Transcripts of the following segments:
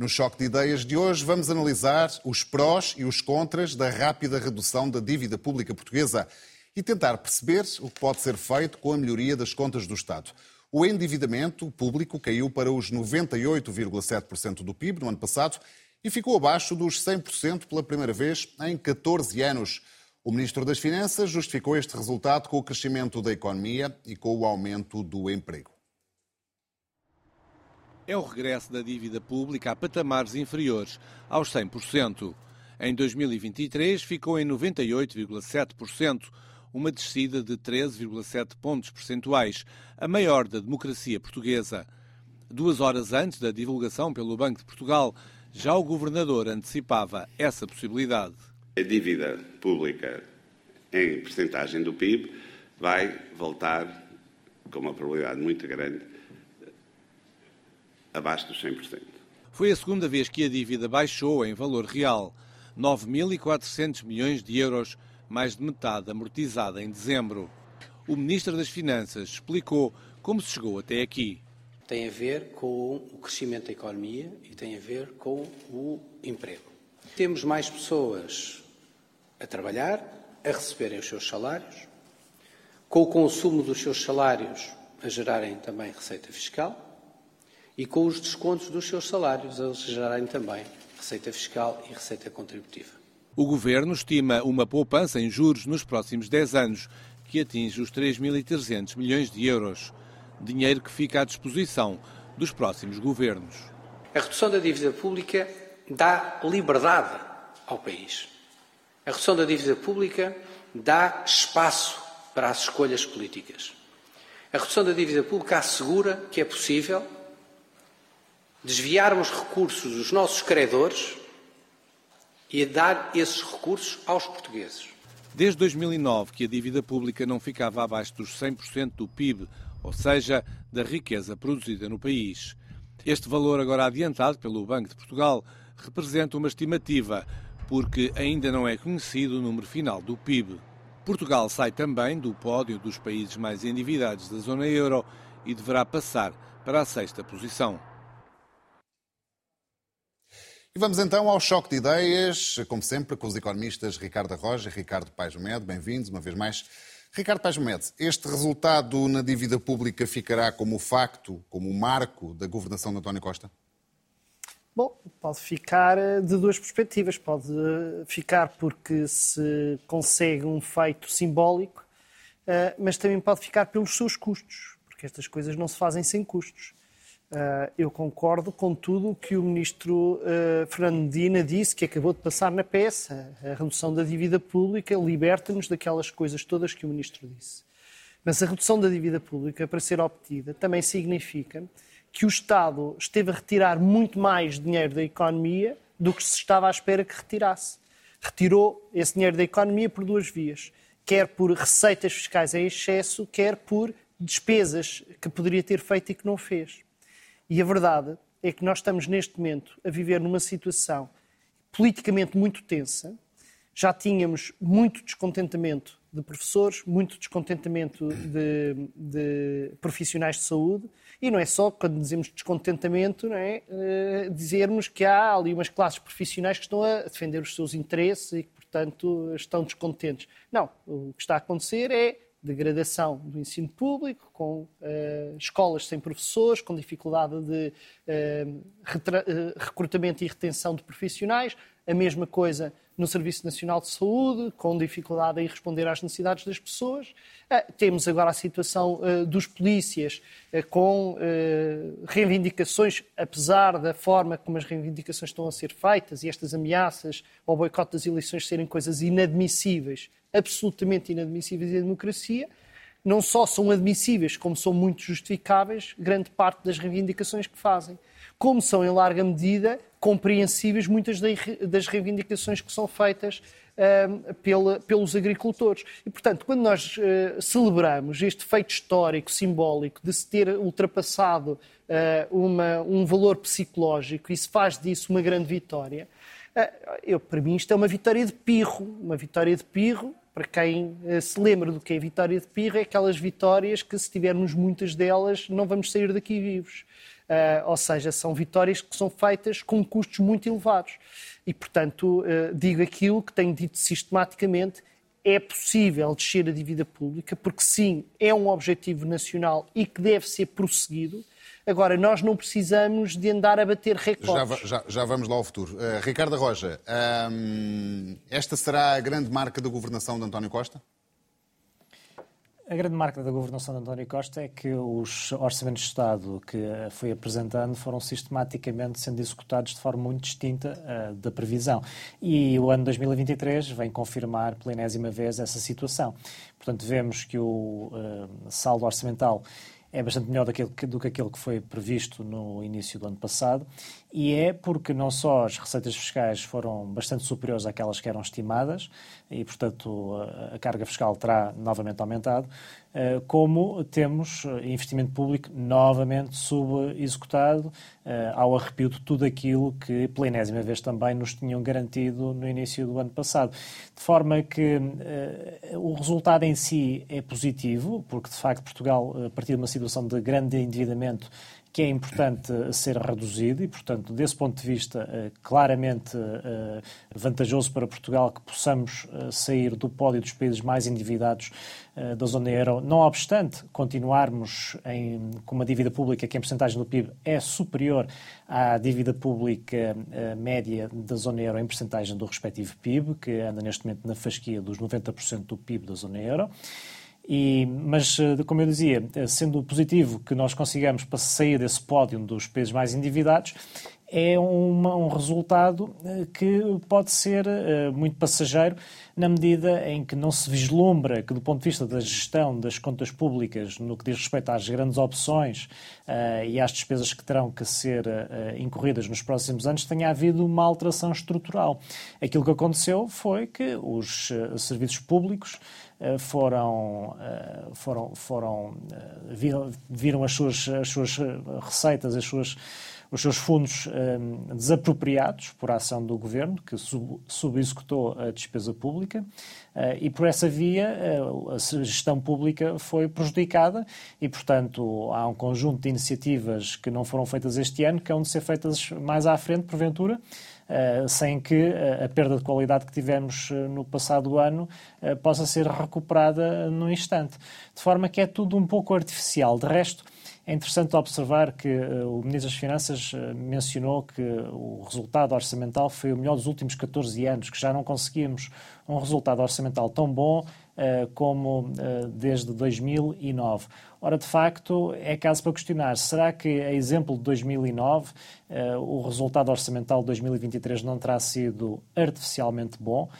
No Choque de Ideias de hoje, vamos analisar os prós e os contras da rápida redução da dívida pública portuguesa e tentar perceber o que pode ser feito com a melhoria das contas do Estado. O endividamento público caiu para os 98,7% do PIB no ano passado e ficou abaixo dos 100% pela primeira vez em 14 anos. O Ministro das Finanças justificou este resultado com o crescimento da economia e com o aumento do emprego é o regresso da dívida pública a patamares inferiores aos 100%. Em 2023 ficou em 98,7%, uma descida de 13,7 pontos percentuais, a maior da democracia portuguesa. Duas horas antes da divulgação pelo Banco de Portugal, já o governador antecipava essa possibilidade. A dívida pública em percentagem do PIB vai voltar, com uma probabilidade muito grande, abaixo dos 100%. Foi a segunda vez que a dívida baixou em valor real, 9.400 milhões de euros, mais de metade amortizada em dezembro. O Ministro das Finanças explicou como se chegou até aqui. Tem a ver com o crescimento da economia e tem a ver com o emprego. Temos mais pessoas a trabalhar, a receberem os seus salários, com o consumo dos seus salários a gerarem também receita fiscal e com os descontos dos seus salários, a gerarem também receita fiscal e receita contributiva. O Governo estima uma poupança em juros nos próximos 10 anos, que atinge os 3.300 milhões de euros. Dinheiro que fica à disposição dos próximos governos. A redução da dívida pública dá liberdade ao país. A redução da dívida pública dá espaço para as escolhas políticas. A redução da dívida pública assegura que é possível desviarmos recursos dos nossos credores e a dar esses recursos aos portugueses. Desde 2009 que a dívida pública não ficava abaixo dos 100% do PIB, ou seja, da riqueza produzida no país. Este valor agora adiantado pelo Banco de Portugal representa uma estimativa, porque ainda não é conhecido o número final do PIB. Portugal sai também do pódio dos países mais endividados da zona euro e deverá passar para a sexta posição. E vamos então ao choque de ideias, como sempre, com os economistas Ricardo Roja e Ricardo Paes Med. Bem-vindos uma vez mais. Ricardo Paes Med, este resultado na dívida pública ficará como facto, como o marco da governação de António Costa? Bom, pode ficar eh, de duas perspectivas. Pode eh, ficar porque se consegue um feito simbólico, eh, mas também pode ficar pelos seus custos, porque estas coisas não se fazem sem custos. Uh, eu concordo com tudo o que o ministro uh, disse, que acabou de passar na peça. A redução da dívida pública liberta-nos daquelas coisas todas que o ministro disse. Mas a redução da dívida pública, para ser obtida, também significa que o Estado esteve a retirar muito mais dinheiro da economia do que se estava à espera que retirasse. Retirou esse dinheiro da economia por duas vias. Quer por receitas fiscais em excesso, quer por despesas que poderia ter feito e que não fez. E a verdade é que nós estamos neste momento a viver numa situação politicamente muito tensa. Já tínhamos muito descontentamento de professores, muito descontentamento de, de, profissionais de saúde, e não é só quando dizemos descontentamento, não é, uh, dizermos que há ali umas classes profissionais que estão a defender os seus interesses e que, portanto, estão descontentes. Não, o que está a acontecer é degradação do ensino público, com uh, escolas sem professores, com dificuldade de uh, recrutamento e retenção de profissionais, a mesma coisa no Serviço Nacional de Saúde, com dificuldade em responder às necessidades das pessoas. Uh, temos agora a situação dos polícias, com reivindicações, apesar da forma como as reivindicações estão a ser feitas e estas ameaças ao boicote das eleições serem coisas inadmissíveis absolutamente inadmissíveis em democracia. Não só são admissíveis, como são muito justificáveis, grande parte das reivindicações que fazem. Como são, em larga medida, compreensíveis muitas das reivindicações que são feitas uh, pela, pelos agricultores. E, portanto, quando nós uh, celebramos este feito histórico, simbólico, de se ter ultrapassado uh, uma, um valor psicológico e se faz disso uma grande vitória, eu, para mim isto é uma vitória de pirro, uma vitória de pirro para quem uh, se lembra do que é vitória de pirra, é aquelas vitórias que, se tivermos muitas delas, não vamos sair daqui vivos. Uh, ou seja, são vitórias que são feitas com custos muito elevados. E, portanto, uh, digo aquilo que tenho dito sistematicamente: é possível descer a dívida pública, porque sim, é um objetivo nacional e que deve ser prosseguido. Agora, nós não precisamos de andar a bater recordes. Já, já, já vamos lá ao futuro. Uh, Ricardo Roja, um, esta será a grande marca da governação de António Costa? A grande marca da governação de António Costa é que os orçamentos de Estado que foi apresentando foram sistematicamente sendo executados de forma muito distinta uh, da previsão. E o ano 2023 vem confirmar pela enésima vez essa situação. Portanto, vemos que o uh, saldo orçamental é bastante melhor do que, que aquele que foi previsto no início do ano passado, e é porque não só as receitas fiscais foram bastante superiores àquelas que eram estimadas, e portanto a carga fiscal terá novamente aumentado, eh, como temos eh, investimento público novamente subexecutado, eh, ao arrepio de tudo aquilo que, pela enésima vez também, nos tinham garantido no início do ano passado. De forma que o resultado em si é positivo, porque de facto Portugal, a partir de uma situação de grande endividamento, que é importante ser reduzido e, portanto, desse ponto de vista, eh, claramente eh, vantajoso para Portugal que possamos eh, sair do pódio dos países mais endividados da zona euro, não obstante continuarmos em, com uma dívida pública que, em porcentagem do PIB, é superior à dívida pública média da zona euro em porcentagem do respectivo PIB, que anda neste momento na fasquia dos 90% do PIB da zona euro. E, mas, eh, como eu dizia, eh, sendo positivo que nós consigamos sair desse pódio dos países mais endividados, é um resultado eh, que pode ser muito passageiro na medida em que não se vislumbra que, do ponto de vista da gestão das contas públicas, no que diz respeito às grandes opções uh, e às despesas que terão que ser uh, incorridas nos próximos anos, tenha havido uma alteração estrutural. Aquilo que aconteceu foi que os uh, serviços públicos foram, foram, foram viram, viram as, suas, as suas receitas, as suas, os seus fundos desapropriados por ação do governo, que sub, subexecutou a despesa pública, e por essa via a gestão pública foi prejudicada e, portanto, há um conjunto de iniciativas que não foram feitas este ano que hão de ser feitas mais à frente, porventura, eh, sem que a perda de qualidade que tivemos no passado ano possa ser recuperada no instante. De forma que é tudo um pouco artificial. De resto, é interessante observar que o Ministro das Finanças mencionou que o resultado orçamental foi o melhor dos últimos 14 anos, que já não conseguimos um resultado orçamental tão bom como desde 2009. Ora, de facto, é caso para questionar: será que, a exemplo de 2009, eh, o resultado orçamental de 2023 não terá sido artificialmente bom?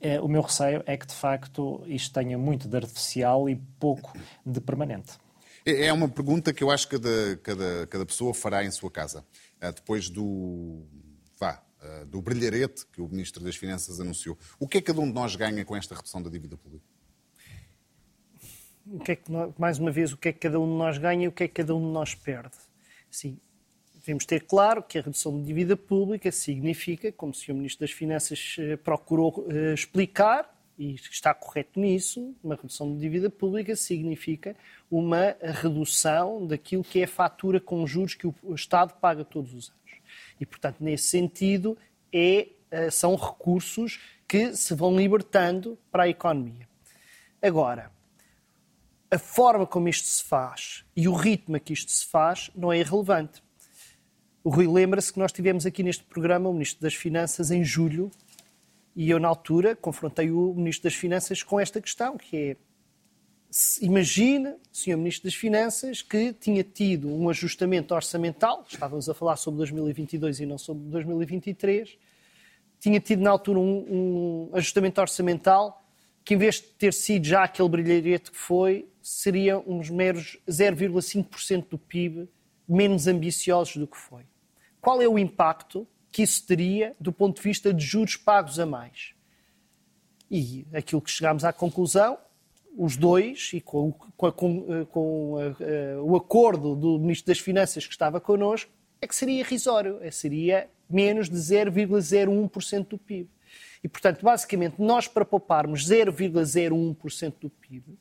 Eh, o meu receio é que, de facto, isto tenha muito de artificial e pouco de permanente. É, é uma pergunta que eu acho que cada, cada, cada pessoa fará em sua casa. Eh, depois do, vá, do brilharete que o Ministro das Finanças anunciou. O que é que cada um de nós ganha com esta redução da dívida pública? o que é que nós, mais uma vez, o que é que cada um de nós ganha e o que é que cada um de nós perde. Sim, devemos ter claro que a redução de dívida pública significa, como o Sr. Ministro das Finanças eh, procurou eh, explicar, e está correto nisso, uma redução de dívida pública significa uma redução daquilo que é a fatura com juros que o Estado paga todos os anos. E, portanto, nesse sentido, é, eh, são recursos que se vão libertando para a economia. Agora, a forma como isto se faz e o ritmo a que isto se faz não é irrelevante. O Rui lembra-se que nós tivemos aqui neste programa o Ministro das Finanças em julho e eu, na altura, confrontei o Ministro das Finanças com esta questão, que é imagina, Sr. Ministro das Finanças, que tinha tido um ajustamento orçamental, estávamos a falar sobre 2022 e não sobre 2023, tinha tido na altura um, um ajustamento orçamental que, em vez de ter sido já aquele brilharete que foi, seria uns meros 0,5% do PIB menos ambiciosos do que foi. Qual é o impacto que isso teria do ponto de vista de juros pagos a mais? E aquilo que chegámos à conclusão, os dois, e com, com, com, com a, a, o acordo do Ministro das Finanças que estava connosco, é que seria irrisório, é, seria menos de 0,01% do PIB. E, portanto, basicamente, nós para pouparmos 0,01% do PIB,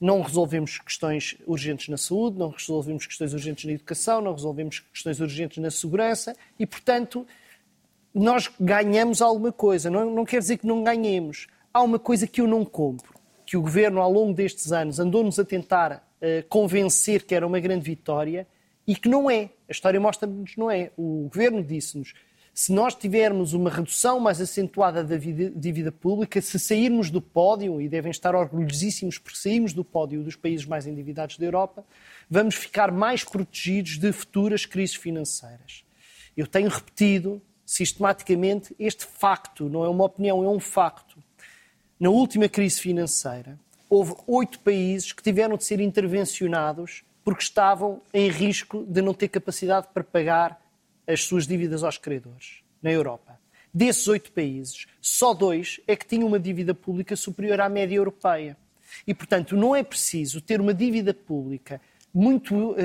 não resolvemos questões urgentes na saúde, não resolvemos questões urgentes na educação, não resolvemos questões urgentes na segurança e, portanto, nós ganhamos alguma coisa. Não, não quer dizer que não ganhemos. Há uma coisa que eu não compro, que o governo, ao longo destes anos, andou-nos a tentar uh, convencer que era uma grande vitória e que não é. A história mostra-nos não é. O governo disse-nos se nós tivermos uma redução mais acentuada da dívida pública, se sairmos do pódio, e devem estar orgulhosíssimos por sairmos do pódio dos países mais endividados da Europa, vamos ficar mais protegidos de futuras crises financeiras. Eu tenho repetido sistematicamente este facto, não é uma opinião, é um facto. Na última crise financeira, houve oito países que tiveram de ser intervencionados porque estavam em risco de não ter capacidade para pagar as suas dívidas aos credores na Europa. Desses oito países, só dois é que tinham uma dívida pública superior à média europeia. E, portanto, não é preciso ter uma dívida pública muito uh, uh,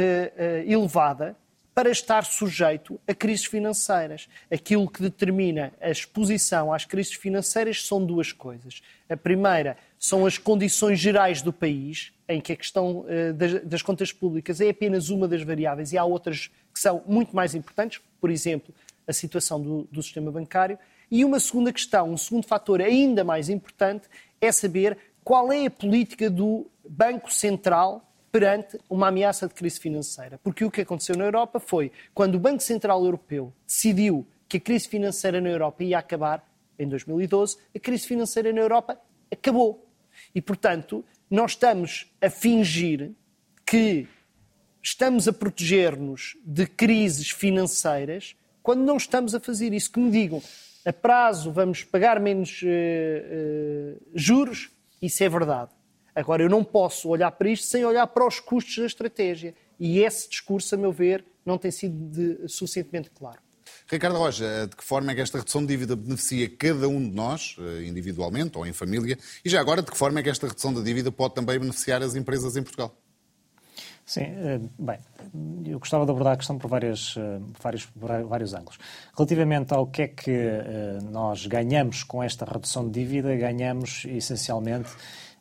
elevada para estar sujeito a crises financeiras. Aquilo que determina a exposição às crises financeiras são duas coisas. A primeira são as condições gerais do país, em que a questão das, das, contas públicas é apenas uma das variáveis e há outras que são muito mais importantes, por exemplo, a situação do, do sistema bancário. E uma segunda questão, um segundo fator ainda mais importante, é saber qual é a política do Banco Central perante uma ameaça de crise financeira. Porque o que aconteceu na Europa foi, quando o Banco Central Europeu decidiu que a crise financeira na Europa ia acabar, em 2012, a crise financeira na Europa acabou. E, portanto, nós estamos a fingir que estamos a proteger-nos de crises financeiras quando não estamos a fazer isso. Que me digam, a prazo vamos pagar menos uh, uh, juros, isso é verdade. Agora, eu não posso olhar para isto sem olhar para os custos da estratégia. E esse discurso, a meu ver, não tem sido de, suficientemente claro. Ricardo Roja, de que forma é que esta redução de dívida beneficia cada um de nós, eh, individualmente ou em família? E já agora, de que forma é que esta redução da dívida pode também beneficiar as empresas em Portugal? Sim, eh, bem, eu gostava de abordar a questão por, várias, eh, vários, por vários ângulos. Relativamente ao que é que nós ganhamos com esta redução de dívida, ganhamos essencialmente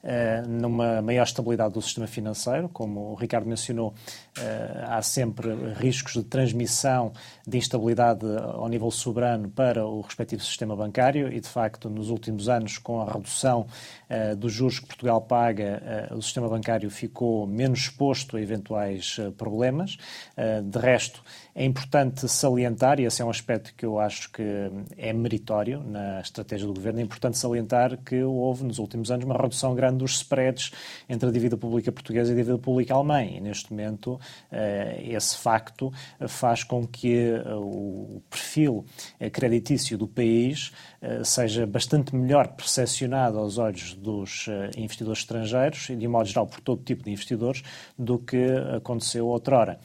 eh, numa maior estabilidade do sistema financeiro. Como o Ricardo mencionou, eh, há sempre riscos de transmissão de instabilidade ao nível soberano para o respectivo sistema bancário e, de facto, nos últimos anos, com a redução eh, dos juros que Portugal paga, o sistema bancário ficou menos exposto a eventuais problemas. De resto, é importante salientar, e esse é um aspecto que eu acho que é meritório na estratégia do governo, é importante salientar que houve nos últimos anos uma redução grande dos spreads entre a dívida pública portuguesa e a dívida pública alemã. E neste momento eh, esse facto faz com que eh, o perfil eh, creditício do país seja bastante melhor percepcionado aos olhos dos investidores estrangeiros e, de modo geral, por todo tipo de investidores, do que aconteceu outrora.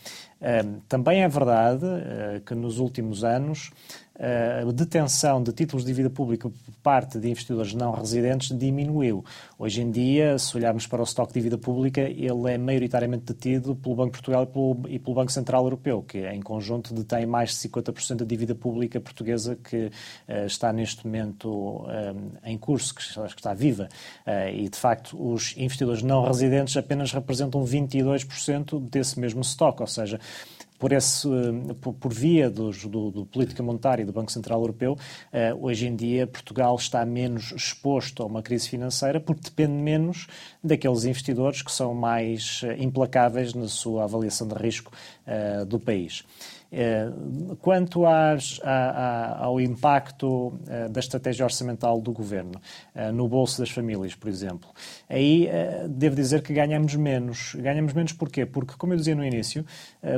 Também é verdade eh, que nos últimos anos a detenção de títulos de dívida pública por parte de investidores não residentes diminuiu. Hoje em dia, se olharmos para o estoque de dívida pública, ele é maioritariamente detido pelo Banco de Portugal e pelo, e pelo Banco Central Europeu, que em conjunto detém mais de 50% da dívida pública portuguesa que uh, está neste momento uh, em curso, que que está viva. Uh, e, de facto, os investidores não residentes apenas representam 22% desse mesmo estoque, ou seja, por, esse, por, por via dos, do, do, política monetária e do Banco Central Europeu, uh, hoje em dia Portugal está menos exposto a uma crise financeira porque depende menos daqueles investidores que são mais uh, implacáveis na sua avaliação de risco do país. Eh, quanto às, ao impacto eh, da estratégia orçamental do governo eh, no bolso das famílias, por exemplo, aí devo dizer que ganhamos menos. Ganhamos menos porquê? Porque, como eu dizia no início,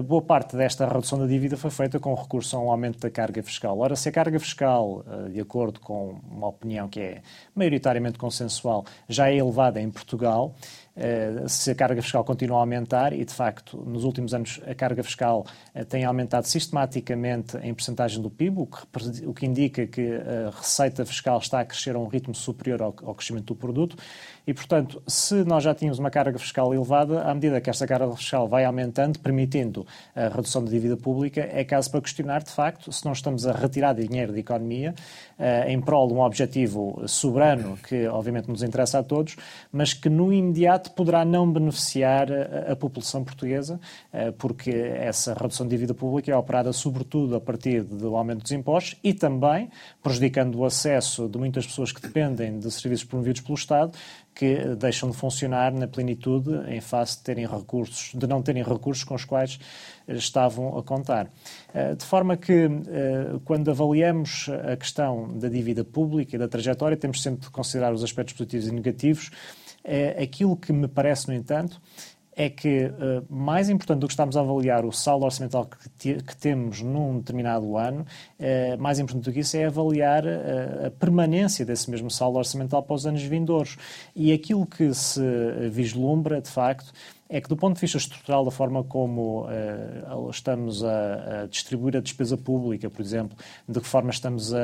boa parte desta redução da dívida foi feita com recurso a um aumento da carga fiscal. Ora, se a carga fiscal, de acordo com uma opinião que é maioritariamente consensual, já é elevada em Portugal, eh, se a carga fiscal continua a aumentar, e de facto nos últimos anos a carga fiscal eh, tem aumentado sistematicamente em percentagem do PIB, o que, o que indica que a receita fiscal está a crescer a um ritmo superior ao, ao crescimento do produto. E, portanto, se nós já tínhamos uma carga fiscal elevada, à medida que esta carga fiscal vai aumentando, permitindo a redução da dívida pública, é caso para questionar, de facto, se não estamos a retirar dinheiro da economia eh, em prol de um objetivo soberano que, obviamente, nos interessa a todos, mas que no imediato poderá não beneficiar a, população portuguesa, uh, porque essa redução de dívida pública é operada sobretudo a partir do aumento dos impostos e também prejudicando o acesso de muitas pessoas que dependem de serviços promovidos pelo Estado, que deixam de funcionar na plenitude em face de terem recursos, de não terem recursos com os quais estavam a contar. Eh, de forma que, eh, quando avaliamos a questão da dívida pública e da trajetória, temos sempre de considerar os aspectos positivos e negativos. Eh, aquilo que me parece, no entanto, é que uh, mais importante do que estarmos a avaliar o saldo orçamental que, te, que temos num determinado ano, uh, mais importante do que isso é avaliar uh, a permanência desse mesmo saldo orçamental para os anos vindouros. E aquilo que se vislumbra, de facto, é que, do ponto de vista estrutural, da forma como uh, estamos a, a, distribuir a despesa pública, por exemplo, de que forma estamos a,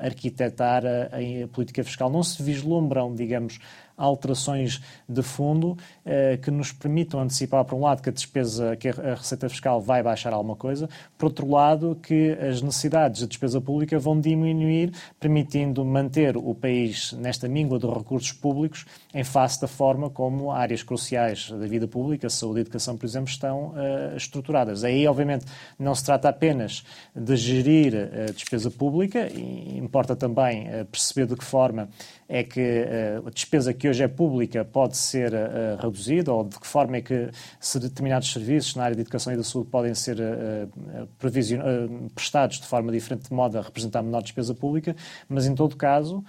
a arquitetar a, a, política fiscal, não se vislumbram, digamos, alterações de fundo eh, que nos permitam antecipar, por um lado, que a despesa, que a receita fiscal vai baixar alguma coisa, por outro lado, que as necessidades de despesa pública vão diminuir, permitindo manter o país nesta míngua de recursos públicos em face da forma como áreas cruciais da vida pública, saúde e educação, por exemplo, estão uh, estruturadas. Aí, obviamente, não se trata apenas de gerir a uh, despesa pública, importa também perceber de que forma é que a despesa que hoje é pública pode ser uh, reduzida ou de que forma é que se determinados serviços na área de educação e da saúde podem ser uh, prestados de forma diferente, de modo a representar menor despesa pública, mas em todo caso,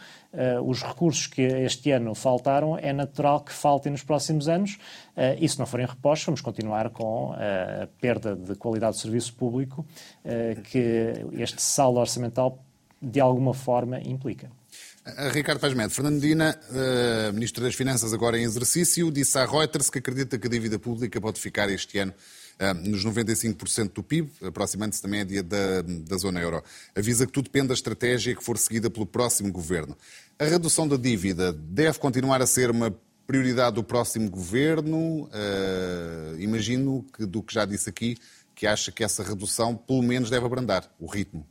os recursos que este ano faltaram é natural que faltem nos próximos anos e se não forem repostos, vamos continuar com a perda de qualidade de serviço público que este saldo orçamental de alguma forma implica. Ricardo Paz Fernando Fernandina, uh, Ministro das Finanças agora em exercício, disse à Reuters que acredita que a dívida pública pode ficar este ano uh, nos 95% do PIB, aproximando-se da média da, da zona euro. Avisa que tudo depende da estratégia que for seguida pelo próximo governo. A redução da dívida deve continuar a ser uma prioridade do próximo governo? Uh, imagino que, do que já disse aqui, que acha que essa redução pelo menos deve abrandar o ritmo.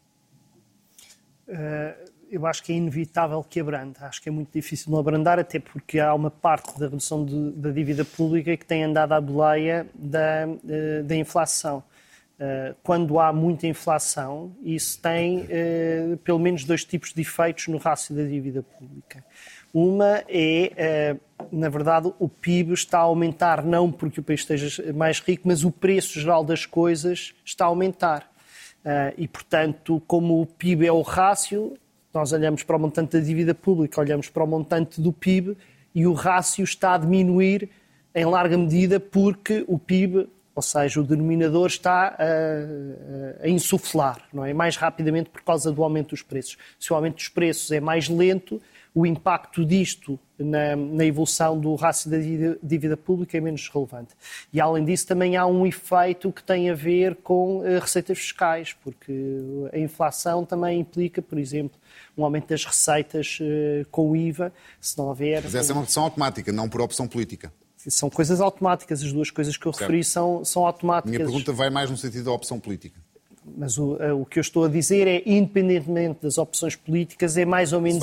Uh eu acho que é inevitável que abrande. Acho que é muito difícil não abrandar, até porque há uma parte da redução de, da dívida pública que tem andado à boleia da, eh, da inflação. Eh, quando há muita inflação, isso tem eh, pelo menos dois tipos de efeitos no rácio da dívida pública. Uma é, na verdade, o PIB está a aumentar não porque o país esteja mais rico, mas o preço geral das coisas está a aumentar. E, portanto, como o PIB é o rácio, nós olhamos para o montante da dívida pública, olhamos para o montante do PIB e o rácio está a diminuir em larga medida porque o PIB, ou seja, o denominador está a, a insuflar, não é? Mais rapidamente por causa do aumento dos preços. Se o aumento dos preços é mais lento, o impacto disto na, na, evolução do rácio da dívida pública é menos relevante. E, além disso, também há um efeito que tem a ver com uh, receitas fiscais, porque a inflação também implica, por exemplo, um aumento das receitas uh, com o IVA, se não houver... Mas essa é uma opção automática, não por opção política. São coisas automáticas, as duas coisas que eu certo. referi são, são automáticas. Minha pergunta vai mais no sentido da opção política. Mas o, eh, o, que eu estou a dizer é, independentemente das opções políticas, é mais ou menos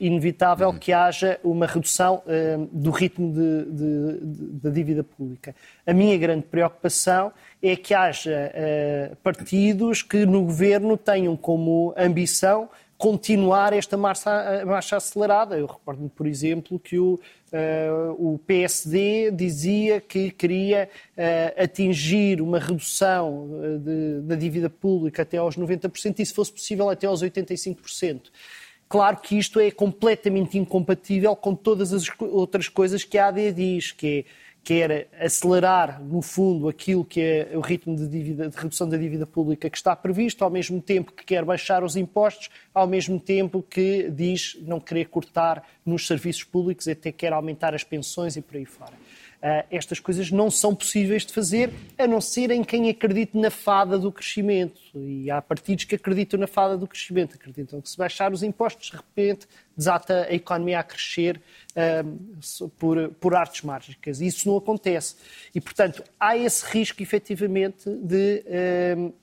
inevitável uhum. que haja uma redução uh, do ritmo de, de, de, da dívida pública. A minha grande preocupação é que haja uh, partidos que no governo tenham como ambição continuar esta marcha, marcha acelerada. Eu recordo-me, por exemplo, que o, uh, o PSD dizia que queria uh, atingir uma redução eh, de, da dívida pública até aos 90% e, se fosse possível, até aos 85%. Claro que isto é completamente incompatível com todas as outras coisas que a AD diz, que é quer acelerar, no fundo, aquilo que é o ritmo de, dívida, de, redução da dívida pública que está previsto, ao mesmo tempo que quer baixar os impostos, ao mesmo tempo que diz não querer cortar nos serviços públicos e até quer aumentar as pensões e por aí fora. Uh, estas coisas não são possíveis de fazer, a não ser em quem acredite na fada do crescimento. E há partidos que acreditam na fada do crescimento, acreditam que se baixar os impostos, de repente desata a economia a crescer uh, por, por artes mágicas. Isso não acontece. E, portanto, há esse risco, efetivamente, de. Uh,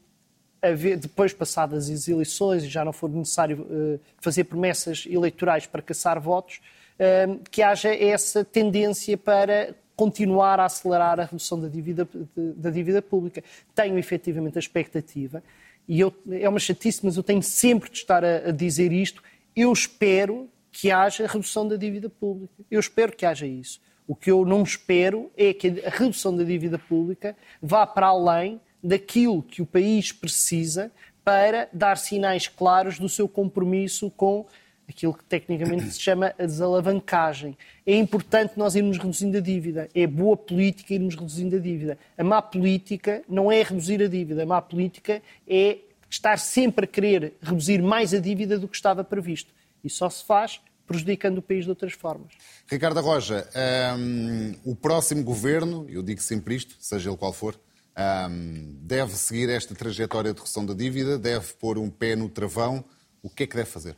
haver, depois passadas as eleições e já não for necessário fazer promessas eleitorais para caçar votos, que haja essa tendência para continuar a acelerar a redução da dívida, da dívida pública. Tenho efetivamente a expectativa, e eu, é uma chatice, mas eu tenho sempre de estar a, a dizer isto. Eu espero que haja redução da dívida pública. Eu espero que haja isso. O que eu não espero é que a redução da dívida pública vá para além daquilo que o país precisa para dar sinais claros do seu compromisso com aquilo que tecnicamente se chama a desalavancagem. É importante nós irmos reduzindo a dívida. É boa política irmos reduzindo a dívida. A má política não é reduzir a dívida. A má política é estar sempre a querer reduzir mais a dívida do que estava previsto. E só se faz prejudicando o país de outras formas. Ricardo Roja, um, o próximo governo, eu digo sempre isto, seja ele qual for, um, deve seguir esta trajetória de redução da dívida, deve pôr um pé no travão. O que é que deve fazer?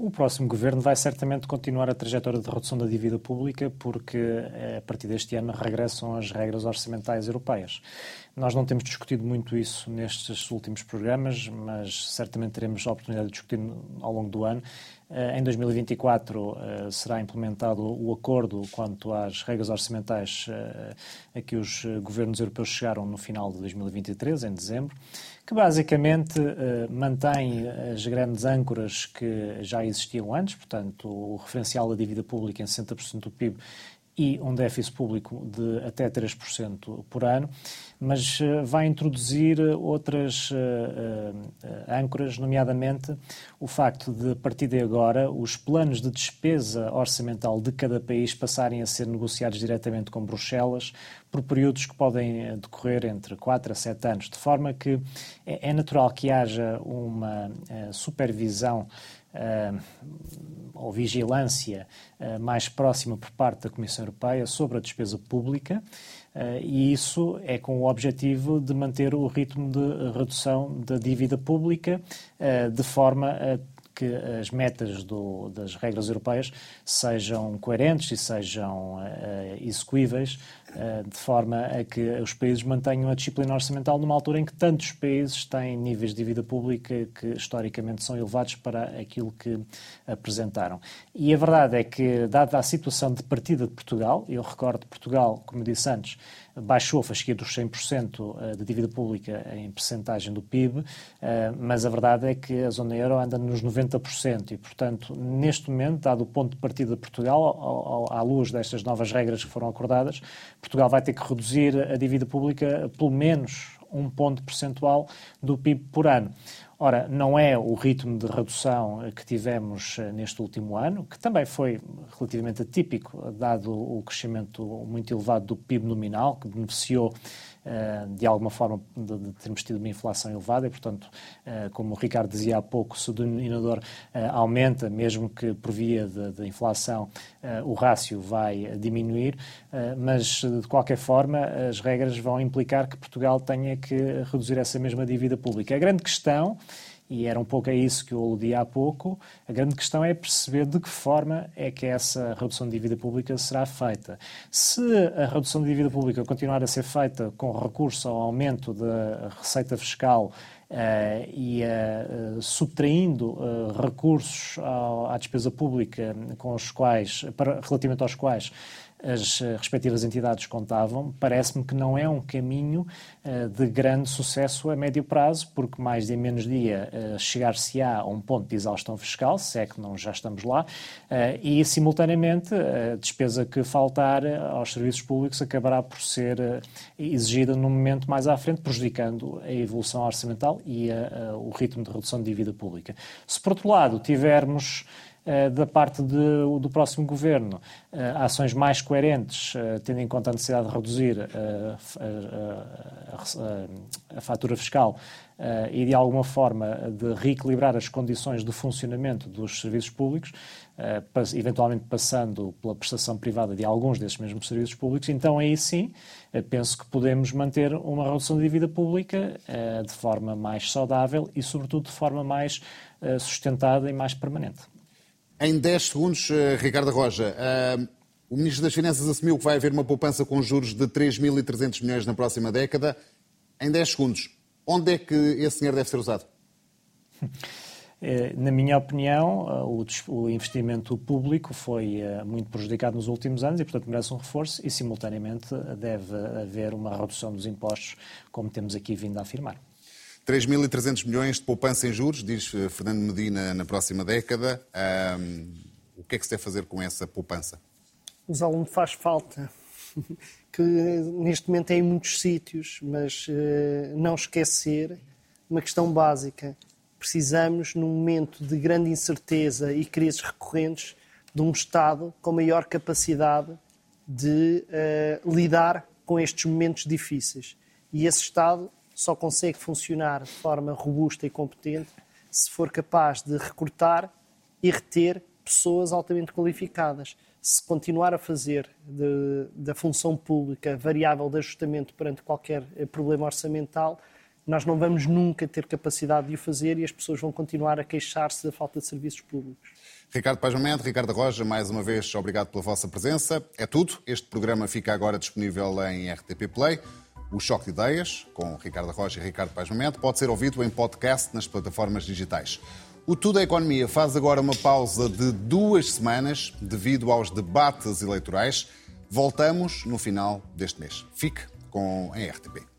O próximo governo vai certamente continuar a trajetória de redução da dívida pública, porque eh, a partir deste ano regressam as regras orçamentais europeias. Nós não temos discutido muito isso nestes últimos programas, mas certamente teremos a oportunidade de discutir ao longo do ano. Eh, em 2024 eh, será implementado o acordo quanto às regras orçamentais a que os governos europeus chegaram no final de 2023, em dezembro que basicamente uh, mantém as grandes âncoras que já existiam antes, portanto, o referencial da dívida pública em 60% do PIB e um déficit público de até 3% por ano, mas eh, vai introduzir outras uh, âncoras, nomeadamente o facto de, a partir de agora, os planos de despesa orçamental de cada país passarem a ser negociados diretamente com Bruxelas por períodos que podem decorrer entre 4 a 7 anos, de forma que é, é natural que haja uma supervisão uh, ou vigilância uh, mais próxima por parte da Comissão Europeia sobre a despesa pública, e isso é com o objetivo de manter o ritmo de redução da dívida pública de forma a que as metas do, das regras europeias sejam coerentes e sejam uh, execuíveis de forma a que os países mantenham a disciplina orçamental numa altura em que tantos países têm níveis de dívida pública que historicamente são elevados para aquilo que apresentaram. E a verdade é que, dada a situação de partida de Portugal, eu recordo Portugal, como disse antes, baixou a fasquia dos 100% eh, de dívida pública em percentagem do PIB, eh, mas a verdade é que a zona euro anda nos 90% e, portanto, neste momento, dado o ponto de partida de Portugal, à luz destas novas regras que foram acordadas, Portugal vai ter que reduzir a dívida pública pelo menos um ponto percentual do PIB por ano. Ora, não é o ritmo de redução que tivemos eh, neste último ano, que também foi relativamente atípico, dado o crescimento muito elevado do PIB nominal, que beneficiou eh, de alguma forma de, de, termos tido uma inflação elevada e, portanto, eh, como o Ricardo dizia há pouco, se o denominador eh, aumenta, mesmo que por via de, inflação o rácio vai diminuir, mas de qualquer forma as regras vão implicar que Portugal tenha que reduzir essa mesma dívida pública. A grande questão e era um pouco a isso que eu aludi há pouco, a grande questão é perceber de que forma é que essa redução de dívida pública será feita. Se a redução de dívida pública continuar a ser feita com recurso ao aumento da receita fiscal Uh, e uh, subtraindo uh, recursos ao, à despesa pública com os quais, para, relativamente aos quais as eh, respectivas entidades contavam, parece-me que não é um caminho uh, de grande sucesso a médio prazo, porque mais de menos dia uh, chegar-se-á a um ponto de exaustão fiscal, se é que não já estamos lá, e simultaneamente a despesa que faltar aos serviços públicos acabará por ser exigida num momento mais à frente, prejudicando a evolução orçamental e a, a, o ritmo de redução de dívida pública. Se, por outro lado, tivermos eh, da parte de, do próximo governo eh, ações mais coerentes, eh, tendo em conta a necessidade de reduzir a, a, a fatura fiscal e, de alguma forma, de reequilibrar as condições de funcionamento dos serviços públicos, eventualmente passando pela prestação privada de alguns desses mesmos serviços públicos, então aí sim penso que podemos manter uma redução de dívida pública de forma mais saudável e, sobretudo, de forma mais sustentada e mais permanente. Em 10 segundos, eh, Ricardo Roja, uh, o Ministro das Finanças assumiu que vai haver uma poupança com juros de 3.300 milhões na próxima década. Em 10 segundos, onde é que esse dinheiro deve ser usado? Eh, na minha opinião, o investimento público foi muito prejudicado nos últimos anos e, portanto, merece um reforço e, simultaneamente, deve haver uma redução dos impostos, como temos aqui vindo a afirmar. 3.300 milhões de poupança em juros, diz Fernando Medina, na próxima década. Um, o que é que se deve fazer com essa poupança? Os alunos faz falta, que neste momento é em muitos sítios, mas uh, não esquecer uma questão básica. Precisamos, num momento de grande incerteza e crises recorrentes, de um Estado com maior capacidade de uh, lidar com estes momentos difíceis. E esse Estado só consegue funcionar de forma robusta e competente se for capaz de recrutar e reter pessoas altamente qualificadas. Se continuar a fazer de, da função pública variável de ajustamento perante qualquer eh, problema orçamental, nós não vamos nunca ter capacidade de o fazer e as pessoas vão continuar a queixar-se da falta de serviços públicos. Ricardo Pajamento, Ricardo Roja, mais uma vez, obrigado pela vossa presença. É tudo. Este programa fica agora disponível em RTP Play. O Choque de Ideias, com Ricardo Rocha e Ricardo Paz Momento, pode ser ouvido em podcast nas plataformas digitais. O Tudo a Economia faz agora uma pausa de duas semanas devido aos debates eleitorais. Voltamos no final deste mês. Fique com a RTP.